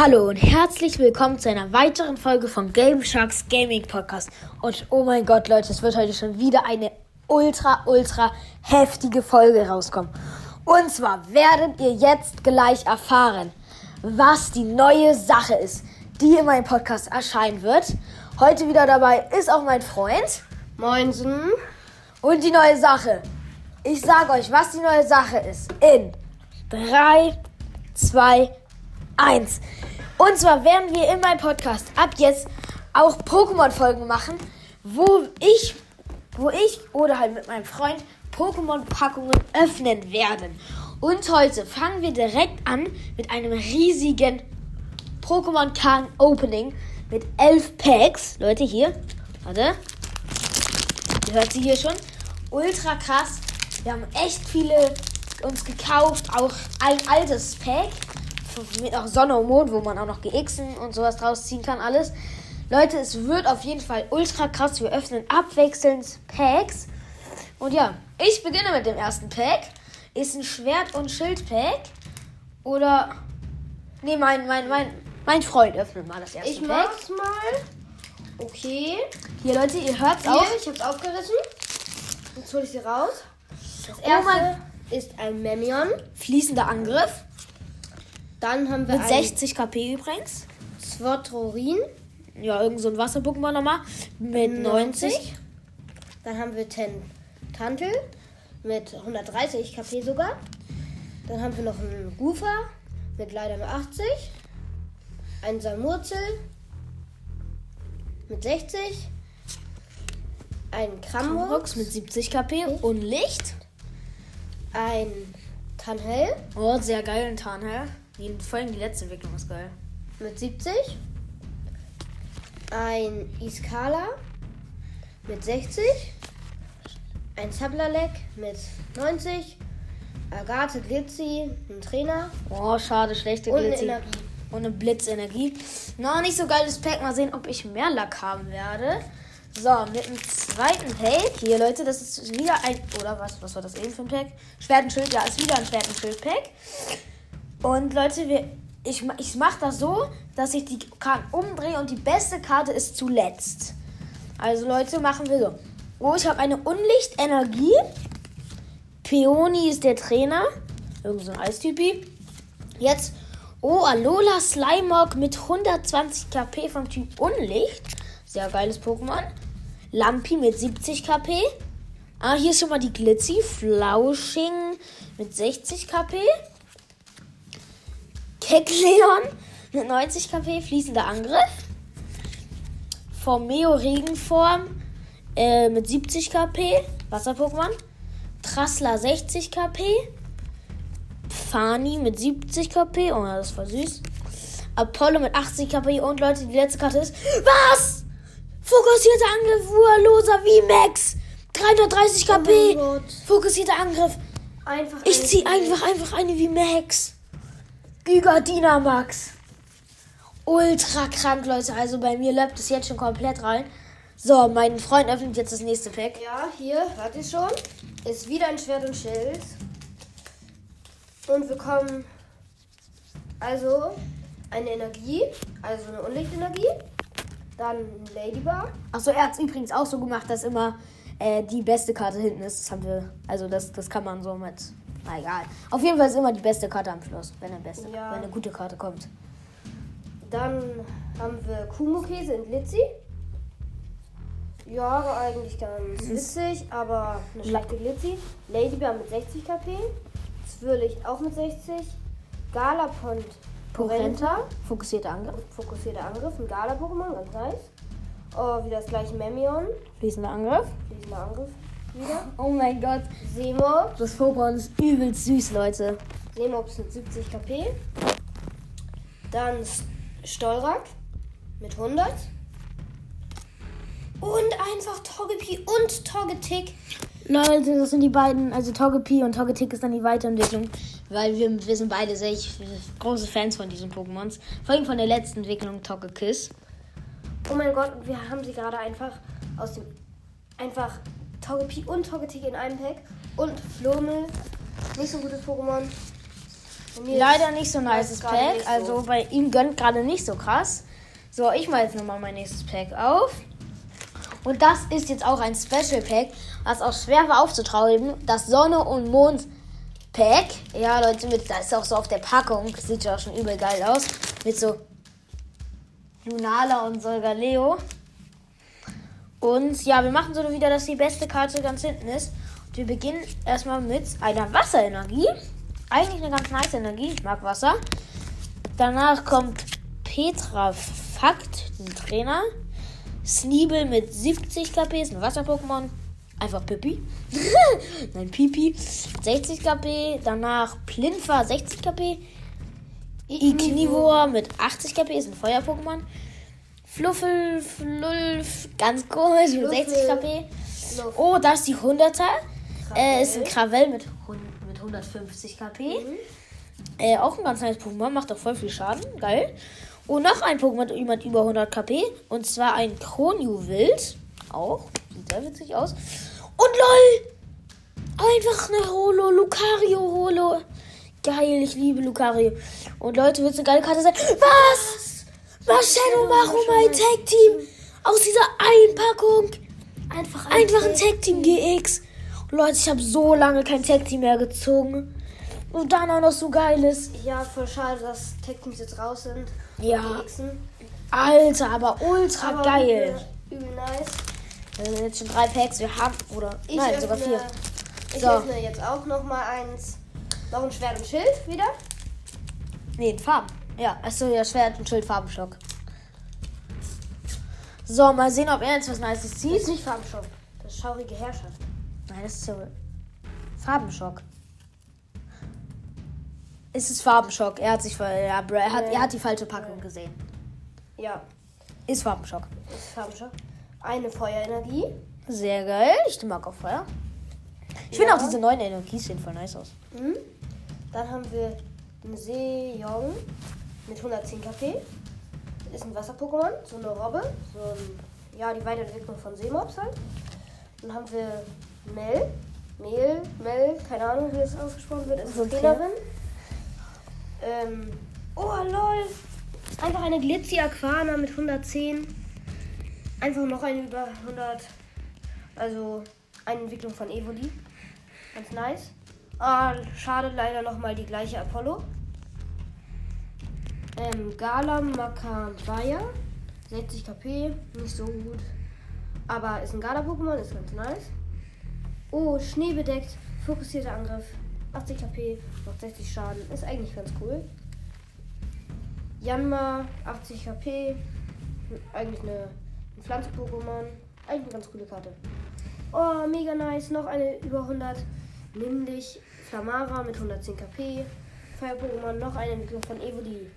Hallo und herzlich willkommen zu einer weiteren Folge von Game Sharks Gaming Podcast. Und oh mein Gott, Leute, es wird heute schon wieder eine ultra, ultra heftige Folge rauskommen. Und zwar werdet ihr jetzt gleich erfahren, was die neue Sache ist, die in meinem Podcast erscheinen wird. Heute wieder dabei ist auch mein Freund. Moinsen. Und die neue Sache. Ich sage euch, was die neue Sache ist. In 3, 2, 1. Und zwar werden wir in meinem Podcast ab jetzt auch Pokémon-Folgen machen, wo ich, wo ich oder halt mit meinem Freund Pokémon-Packungen öffnen werden. Und heute fangen wir direkt an mit einem riesigen Pokémon-Karten-Opening mit elf Packs. Leute, hier. Warte. Ihr hört sie hier schon. Ultra krass. Wir haben echt viele uns gekauft. Auch ein altes Pack mit auch Sonne und Mond, wo man auch noch GXen und sowas draus ziehen kann, alles. Leute, es wird auf jeden Fall ultra krass. Wir öffnen abwechselnd Packs. Und ja, ich beginne mit dem ersten Pack. Ist ein Schwert- und Schild-Pack. Oder. Nee, mein, mein, mein, mein Freund öffnet mal das erste Ich Pack. mach's mal. Okay. Hier, Leute, ihr hört's Hier, auch. ich hab's aufgerissen. Jetzt hol ich sie raus. Das Oh erste mein- ist ein Memion. Fließender Angriff. Dann haben wir Mit ein 60 KP übrigens. Swotrorin. Ja, irgend so ein Wasser-Pokémon nochmal. Mit 90. Dann haben wir Ten Tantel mit 130 KP sogar. Dann haben wir noch einen Gufa mit leider nur 80. Ein Salmurzel mit 60. Ein Kramrox mit 70 KP und Licht. ein Tanhell Oh, sehr geil, ein Tarnhell. Die, vor allem die letzte Entwicklung ist geil. mit 70. Ein Iskala mit 60. Ein Sablalek mit 90. Agathe Glitzy, ein Trainer. Oh, schade, schlechte Und eine Glitzy. Energie. Und eine Blitzenergie. Noch nicht so geiles Pack. Mal sehen, ob ich mehr Lack haben werde. So, mit dem zweiten Pack. Hier, Leute, das ist wieder ein. Oder was? Was war das eben für ein Pack? Schwert und Schild. Ja, ist wieder ein Schwert und Schild-Pack. Und Leute, wir, ich, ich mache das so, dass ich die Karten umdrehe und die beste Karte ist zuletzt. Also, Leute, machen wir so. Oh, ich habe eine Unlichtenergie. Peony ist der Trainer. Irgend so ein Eistypi. Jetzt, oh, Alola Slimog mit 120 KP vom Typ Unlicht. Sehr geiles Pokémon. Lampi mit 70 KP. Ah, hier ist schon mal die Glitzy. Flausching mit 60 KP. Kekleon mit 90 KP. Fließender Angriff. Formeo Regenform äh, mit 70 KP. Wasser-Pokémon. Trassler 60 KP. Fani mit 70 KP. Oh, das war süß. Apollo mit 80 KP. Und Leute, die letzte Karte ist. Was? Fokussierter Angriff, Urloser VMAX. 330 KP. Oh. Fokussierter Angriff. Einfach Ich zieh einfach, einfach eine VMAX. Giga Dynamax. Ultra krank, Leute. Also bei mir läuft es jetzt schon komplett rein. So, mein Freund öffnet jetzt das nächste Pack. Ja, hier, ihr schon? Ist wieder ein Schwert und Schild. Und wir kommen also eine Energie, also eine Unlichtenergie. Dann Ladybug. Achso, er hat es übrigens auch so gemacht, dass immer äh, die beste Karte hinten ist. Das haben wir, also das, das kann man so mit. Na egal. Auf jeden Fall ist immer die beste Karte am Schluss, wenn eine beste, Ja. wenn eine gute Karte kommt. Dann haben wir Kumo-Käse in Glitzy. Ja, war eigentlich ganz witzig, aber eine schlechte Glitzy. Ladybug mit 60 KP. Zwirlicht auch mit 60. Galapont Porenta. Fokussierter Angriff. Fokussierter Angriff, ein Gala-Pokémon, ganz nice. Oh, wieder das gleiche Memion. Fließender Angriff. Fließender Angriff wieder. Oh mein Gott. Semox. Das Pokémon ist übelst süß, Leute. Semox mit 70 KP. Dann Stolrak mit 100. Und einfach Togepi und Togetic. Leute, das sind die beiden, also Togepi und Togetic ist dann die Weiterentwicklung, weil wir, wir sind beide sehr große Fans von diesen Pokémons. Vor allem von der letzten Entwicklung Togekiss. Oh mein Gott, wir haben sie gerade einfach aus dem. Einfach Togepi und Togetic in einem Pack. Und Flomel. Nicht so gutes Pokémon. Leider nicht so nice Pack. so. Also bei ihm gönnt gerade nicht so krass. So, ich mache jetzt nochmal mein nächstes Pack auf. Und das ist jetzt auch ein Special Pack, was auch schwer war aufzutreiben. Das Sonne und Mond Pack. Ja, Leute, mit, das ist auch so auf der Packung. Sieht ja auch schon übel geil aus. Mit so Lunala und Solgaleo. Und ja, wir machen so wieder, dass die beste Karte ganz hinten ist. Und wir beginnen erstmal mit einer Wasserenergie. Eigentlich eine ganz nice Energie. Ich mag Wasser. Danach kommt Petra Fakt, ein Trainer. Sneebel mit 70 KP, ist ein Wasser-Pokémon. Einfach Pippi. Nein, Pipi. 60 KP. Danach Plinfa, 60 KP. Ignivor mit 80 KP, ist ein Feuer-Pokémon. Fluffel, Flulf, ganz komisch, mit 60 KP. Oh, da ist die 100er. Äh, ist ein Krawell mit, mit 150 KP. Äh, auch ein ganz nice Pokémon, macht auch voll viel Schaden. Geil. Und noch ein Pokémon mit über 100 KP. Und zwar ein Kronjuwild. Auch. Sieht sehr witzig aus. Und LOL! Einfach eine Holo. Lucario Holo. Geil, ich liebe Lucario. Und Leute, wird es eine geile Karte sein. Was? Shadow Macho, mein Tag Team? Aus dieser Einpackung. Einfach ein, Einfach ein Tag Team GX. Und Leute, ich habe so lange kein Tag Team mehr gezogen. Und dann auch noch so geiles. Ja, voll schade, dass Tech-Teams jetzt raus sind. Ja. Alter, aber ultra Aber geil. Übel, übel nice. Wir sind jetzt schon drei Packs. Wir haben, oder, Ich nein, öffne, sogar vier. Ich So. öffne jetzt auch noch mal eins. Noch ein Schwert und Schild wieder. Nee, in Farben. Ja, achso, ja, Schwert und Schild, Farbenschock. So, mal sehen, ob er jetzt was Nices Das ist nicht Farbenschock. Das ist schaurige Herrschaft. Nein, das ist so. Farbenschock. Ist es Farbenschock? Er hat sich, ja, bro, er hat, er hat die falsche Packung gesehen. Ja, Ist Farbenschock. ist Farbenschock. Eine Feuerenergie. Sehr geil. Ich mag auch Feuer. Ich finde Ja. auch diese neuen Energies sehen voll nice aus. Mhm. Dann haben wir einen Seejong mit 110 KP. Ist ein Wasser-Pokémon, so eine Robbe. So ein, ja, die Weiterentwicklung von Seemobs halt. Dann haben wir Mel. Mel, Mel, keine Ahnung, wie es ausgesprochen wird. Ist So eine ein Trainerin. Ähm, oh, lol. Einfach eine Glitzy Aquana mit 110. Einfach noch eine über 100. Also eine Entwicklung von Evoli. Ganz nice. Ah, schade, leider nochmal die gleiche Apollo. Ähm, Gala Makabaya. 60 KP, nicht so gut. Aber ist ein Gala-Pokémon, ist ganz nice. Oh, schneebedeckt, fokussierter Angriff. 80 KP, macht 60 Schaden. Ist eigentlich ganz cool. Yanma, 80 KP. Eigentlich eine, ein Pflanzen-Pokémon. Eigentlich eine ganz coole Karte. Oh, mega nice. Noch eine über 100. Nämlich Flamara mit 110 KP. Fire-Pokémon, noch eine Entwicklung von Evoli.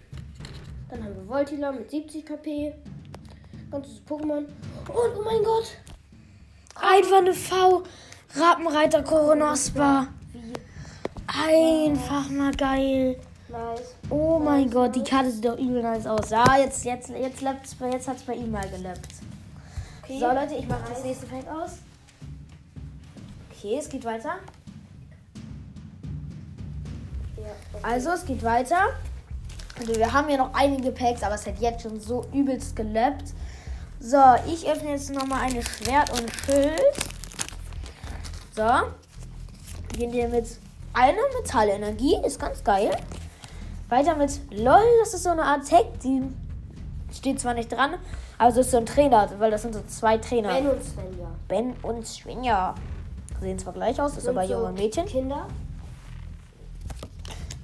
Dann haben wir Voltila mit 70 KP. Ganz süßes Pokémon. Und oh mein Gott. Einfach eine V. Rappenreiter Koronospa. Einfach mal geil. nice. Oh mein Gott, die Karte sieht doch übel nice aus. Ja, jetzt, jetzt, jetzt, läppt's bei- jetzt hat es bei ihm mal gelappt. Okay. So, Leute, ich mache das nächste Pack aus. Okay, es geht weiter. Ja, okay. Also, es geht weiter. Also, wir haben hier noch einige Packs, aber es hat jetzt schon so übelst gelappt. So, ich öffne jetzt nochmal eine Schwert und Schild. So. Gehen wir mit einer Metallenergie. Ist ganz geil. Weiter mit LOL. Das ist so eine Art Tag-Team. Steht zwar nicht dran, aber es ist so ein Trainer, weil das sind so zwei Trainer. Ben und Svenja. Ben und Svenja. Sehen zwar gleich aus, ist Sind aber so junge Mädchen. Kinder.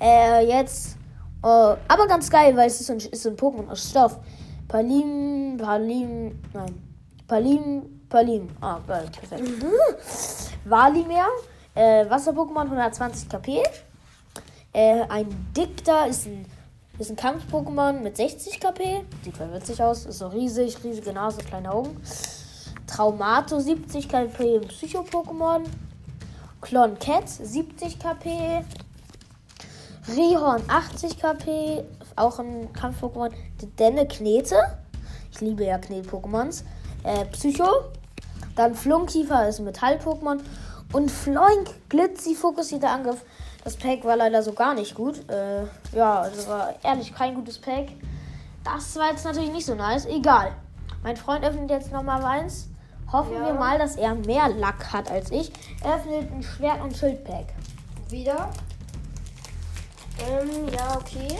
Äh, jetzt. Äh, aber ganz geil, weil es ist ein, ist ein Pokémon aus Stoff. Palim, Palim, nein. Palim, Palim. Ah, geil, perfekt. Valimer, äh, Wasser-Pokémon, 120 KP. Äh, ein Dicta ist ein, ist ein Kampf-Pokémon mit 60 KP. Sieht voll witzig aus. Ist so riesig, riesige Nase, kleine Augen. Traumato, 70 KP, Psycho-Pokémon. Clon Cat, 70 KP. Rihorn 80 KP, auch ein Kampf-Pokémon. Denne Knete. Ich liebe ja Knet-Pokémons. Äh, Psycho. Dann Flunkiefer ist ein Metall-Pokémon. Und Floink, Glitzy, fokussierter Angriff. Das Pack war leider so gar nicht gut. Äh, ja, also war ehrlich kein gutes Pack. Das war jetzt natürlich nicht so nice. Egal. Mein Freund öffnet jetzt nochmal eins. Hoffen Ja. wir mal, dass er mehr Lack hat als ich. Er öffnet ein Schwert- und Schildpack. Wieder. Ähm, ja, okay.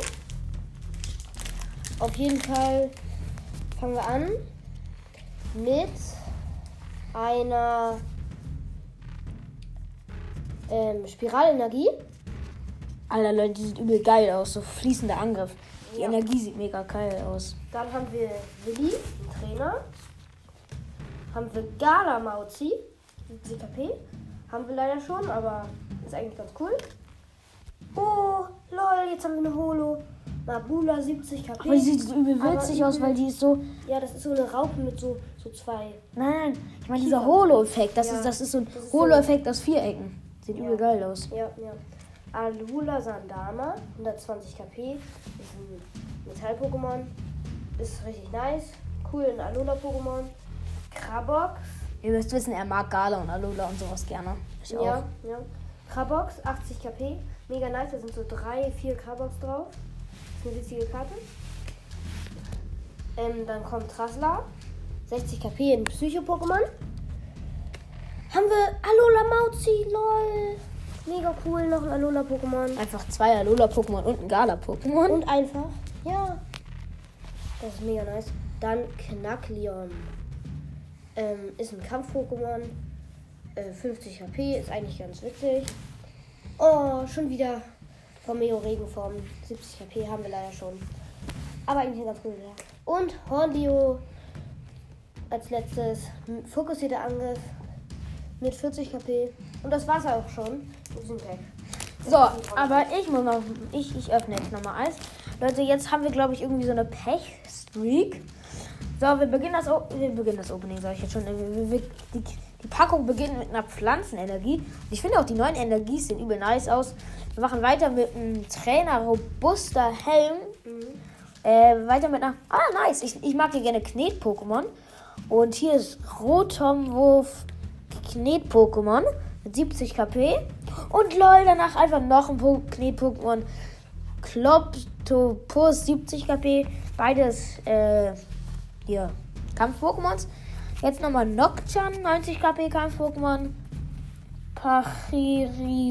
Auf jeden Fall fangen wir an mit einer ähm, Spiralenergie. Alter Leute, die sieht übel geil aus. So fließender Angriff. Die Ja. Energie sieht mega geil aus. Dann haben wir Willi, einen Trainer. Haben wir Gala Mauzi, 70 KP. Haben wir leider schon, aber ist eigentlich ganz cool. Oh, lol, jetzt haben wir eine Holo. Mabula, 70 KP. Aber die sieht so übel witzig aus, weil die ist so. Ja, das ist so eine Raupe mit so, so zwei. Nein, nein. Ich meine, dieser. Holo-Effekt. Das, Ja, ist, das ist so ein ist so- Holo-Effekt aus Vierecken. Sieht Ja. übel geil aus. Ja, ja. Alula Sandama, 120 KP. Ist ein Metall-Pokémon. Ist richtig nice. Cool, ein Alola-Pokémon. Krabox. Ihr müsst wissen, er mag Gala und Alola und sowas gerne. Ich auch. Ja, ja. Krabox, 80 KP. Mega nice, da sind so drei, vier Krabox drauf. Das ist eine witzige Karte. Ähm, dann kommt Trasla. 60 KP in Psycho-Pokémon. Haben wir Alola Mauzi, lol. Mega cool, noch ein Alola-Pokémon. Einfach zwei Alola-Pokémon und ein Gala-Pokémon. Und einfach, ja. Das ist mega nice. Dann Knackleon. Ähm, ist ein Kampf-Pokémon. Äh, 50 HP, ist eigentlich ganz witzig. Oh, schon wieder Romeo Regenform. 70 HP haben wir leider schon. Aber eigentlich ganz. Ja. Und Horndio als letztes. Fokussierter Angriff mit 40 KP. Und das war's auch schon. So, aber ich muss noch. Ich, ich öffne jetzt nochmal eins. Leute, jetzt haben wir, glaube ich, irgendwie so eine Pech-Streak. So, wir beginnen das, O- wir beginnen das Opening, sage ich jetzt schon. Wir, wir, wir, die, Packung beginnt mit einer Pflanzenenergie. Ich finde auch die neuen Energies sehen übel nice aus. Wir machen weiter mit einem Trainer robuster Helm. Äh, weiter mit einer. Ah, nice. Ich, ich mag hier gerne Knet-Pokémon. Und hier ist Rotomwurf Knet-Pokémon mit 70 KP. Und lol, danach einfach noch ein Po- Knet-Pokémon. Kloptopus 70 KP. Beides äh, hier Kampf-Pokémons. Jetzt nochmal Nocturne 90 KP Kampf-Pokémon. Pachirisu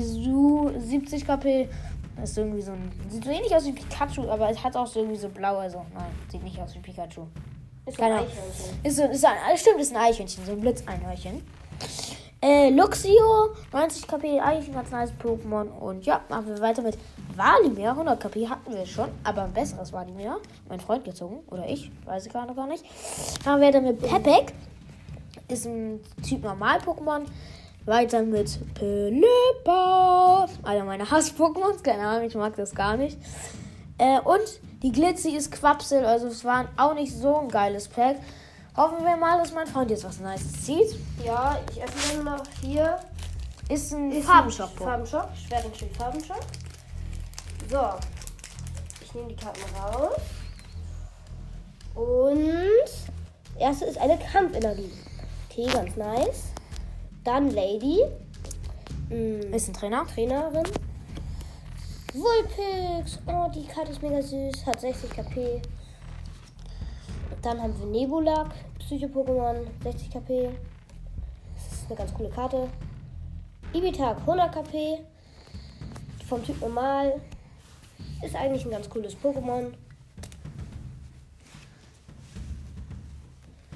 70 KP. Das ist irgendwie so ein. Sieht so ähnlich aus wie Pikachu, aber es hat auch so irgendwie so blau. Also, nein, sieht nicht aus wie Pikachu. Ist Keine ein. Eichhörnchen. Ist, so, ist ein, alles stimmt, ist ein Eichhörnchen, so ein Blitzeinhörnchen. Äh, Luxio, 90 KP, eigentlich ein ganz nice Pokémon. Und ja, machen wir weiter mit Valimir. 100 KP hatten wir schon, aber ein besseres Valimir. Mein Freund gezogen, oder ich, weiß ich gerade gar nicht. Machen wir weiter mit Pepek. Ist ein Typ Normal-Pokémon. Weiter mit Pelipper. Einer meiner Hass-Pokémons. Keine Ahnung, ich mag das gar nicht. Äh, und die Glitzy ist Quapsel. Also es war auch nicht so ein geiles Pack. Hoffen wir mal, dass mein Freund jetzt was Nices zieht. Ja, ich öffne noch hier. Ist ein Ist Farbenschock. ein Farbenschock. Schwert und Schild Farbenschock. So. Ich nehme die Karten raus. Und erste ist eine Kampfenergie. Okay, ganz nice. Dann Lady. Mm, Ist ein Trainer. Trainerin. Vulpix. Oh, die Karte ist mega süß. Hat 60 KP. Dann haben wir Nebulak. Psycho-Pokémon. 60 KP. Das ist eine ganz coole Karte. Ibitak 100 KP. Vom Typ normal. Ist eigentlich ein ganz cooles Pokémon.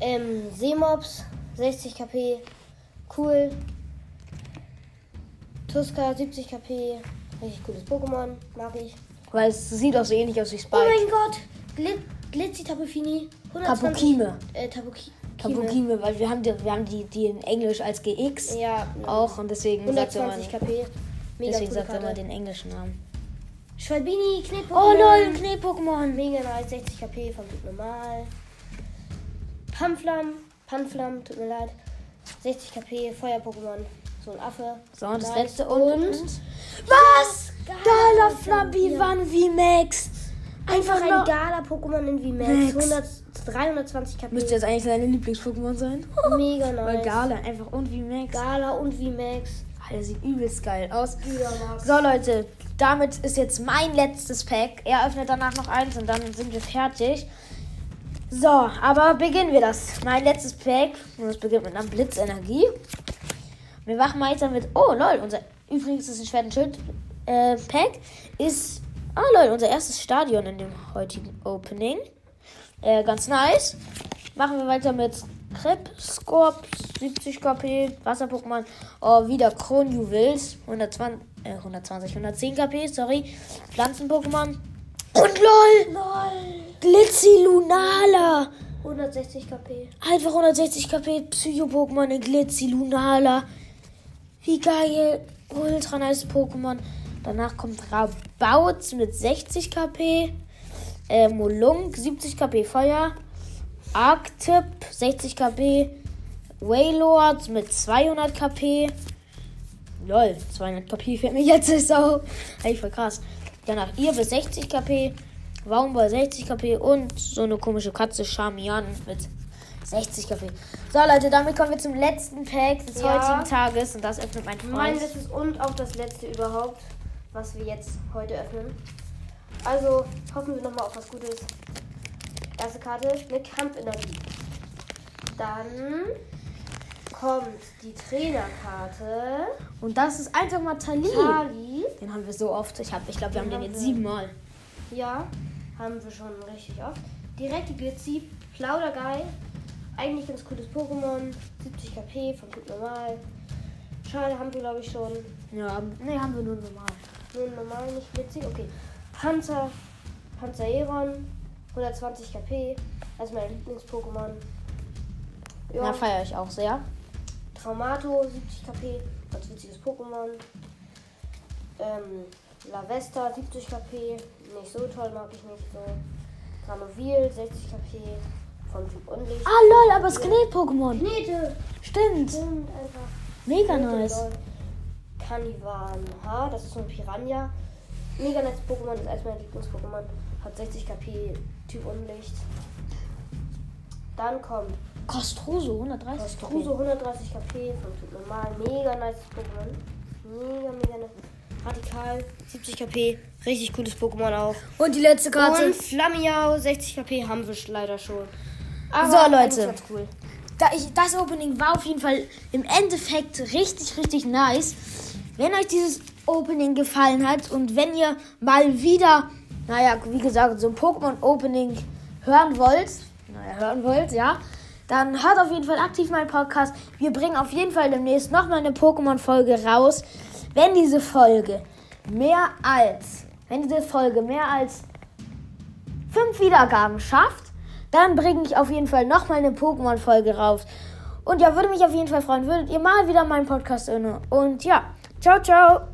Ähm, Seemops 60 KP. Cool. Tuska 70 KP. Richtig cooles Pokémon. Mag ich. Weil es sieht auch so ähnlich aus wie Oh Spike. mein Gott! Glit Glitzy Tapufini. 120 Tapukime. Äh, Tapuki Tapukime, weil wir haben, die, wir haben die, die in Englisch als GX Ja. auch und deswegen sagt er mal, 120 KP. Mega deswegen sagt er mal Karte. den englischen Namen. Schwalbini, Knet Oh lol, ein Knet-Pokémon. Mega nice, 60 KP vom Typ normal. Pamflam, Panflam, tut mir leid. 60 KP, Feuer-Pokémon. So ein Affe. So, und das letzte Und und. Was? Gala Gala Flambi ja. Van Max. einfach Einfach ein. Gala-Pokémon in Max. VMAX. 100, 320 KP. Müsste jetzt eigentlich seine Lieblings-Pokémon sein. Mega Weil nice. Gala einfach und wie Max. Gala und VMAX. Der sieht übelst geil aus. So, Leute, damit ist jetzt mein letztes Pack. Er öffnet danach noch eins und dann sind wir fertig. So, aber beginnen wir das. Mein letztes Pack. Und es beginnt mit einer Blitzenergie. Wir machen weiter mit. Oh, lol, unser. Übrigens ist ein Schwert und Schild äh, Pack. Ist. Ah, lol, unser erstes Stadion in dem heutigen Opening. Äh, ganz nice. Machen wir weiter mit Krebskorps, 70 KP, Wasser-Pokémon. Oh, wieder Kronjuwels, 120, äh, 120, 110 KP, sorry. Pflanzen-Pokémon. Und lol! Lol. Glitzy-Lunala! 160 KP. Einfach 160 KP Psycho-Pokémon in Glitzy-Lunala. Wie geil. Ultra nice Pokémon. Danach kommt Rabauz mit 60 KP. Äh, Molunk 70 KP Feuer. Arctip 60 KP. Waylord mit 200 KP. Lol, 200 KP fällt mir jetzt nicht so. Eigentlich voll krass. Danach ihr bis 60 KP. Waumball 60 KP und so eine komische Katze Charmian mit 60 KP. So Leute, damit kommen wir zum letzten Pack des Ja. heutigen Tages und das öffnet mein Freund. Mein letztes und auch das letzte überhaupt, was wir jetzt heute öffnen. Also hoffen wir nochmal auf was Gutes. Erste Karte, eine Kampfenergie. Dann kommt die Trainerkarte. Und das ist einfach mal Tali. Tali. Den haben wir so oft. Ich, hab, ich glaube, wir haben den Den jetzt siebenmal. Ja, haben wir schon richtig oft. Direkt die Glitzy, Plaudergeil. Eigentlich ganz cooles Pokémon. 70 KP von Typ Normal. Schade haben wir glaube ich schon. Ja, nee, haben wir nur normal. Nur normal, nicht Glitzy. Okay. Panzer, Panzereron. 120 KP. Also mein Lieblings-Pokémon. Ja. Ja, feiere ich auch sehr. Traumato, 70 KP. Ganz witziges Pokémon. Ähm, Lavesta, 70 KP. Nicht so toll, mag ich nicht so. Granovil, 60 KP. Von Typ Unlicht. Ah, lol, aber Skelet-Pokémon. Knete! Stimmt. Stimmt, einfach. Mega Knete, nice. lol. Canivan H, das ist so ein Piranha. Mega nettes Pokémon, ist eines meiner Lieblings-Pokémon. Hat 60 KP, Typ Unlicht. Dann kommt Kostroso, 130 Kostruso, 130 KP von Typ Normal. Mega nice Pokémon. Mega, mega nice. Radikal, 70 KP. Richtig cooles Pokémon auch. Und die letzte Karte. Und Flammiau, 60 KP haben wir leider schon. So, Leute. cool. das Opening war auf jeden Fall im Endeffekt richtig, richtig nice. Wenn euch dieses Opening gefallen hat und wenn ihr mal wieder, naja, wie gesagt, so ein Pokémon-Opening hören wollt, naja, hören wollt, ja, dann hört auf jeden Fall aktiv meinen Podcast. Wir bringen auf jeden Fall demnächst nochmal eine Pokémon-Folge raus. Wenn diese Folge mehr als, wenn diese Folge mehr als fünf Wiedergaben schafft, dann bringe ich auf jeden Fall nochmal eine Pokémon-Folge raus. Und ja, würde mich auf jeden Fall freuen, würdet ihr mal wieder meinen Podcast hören. Und ja, ciao, ciao.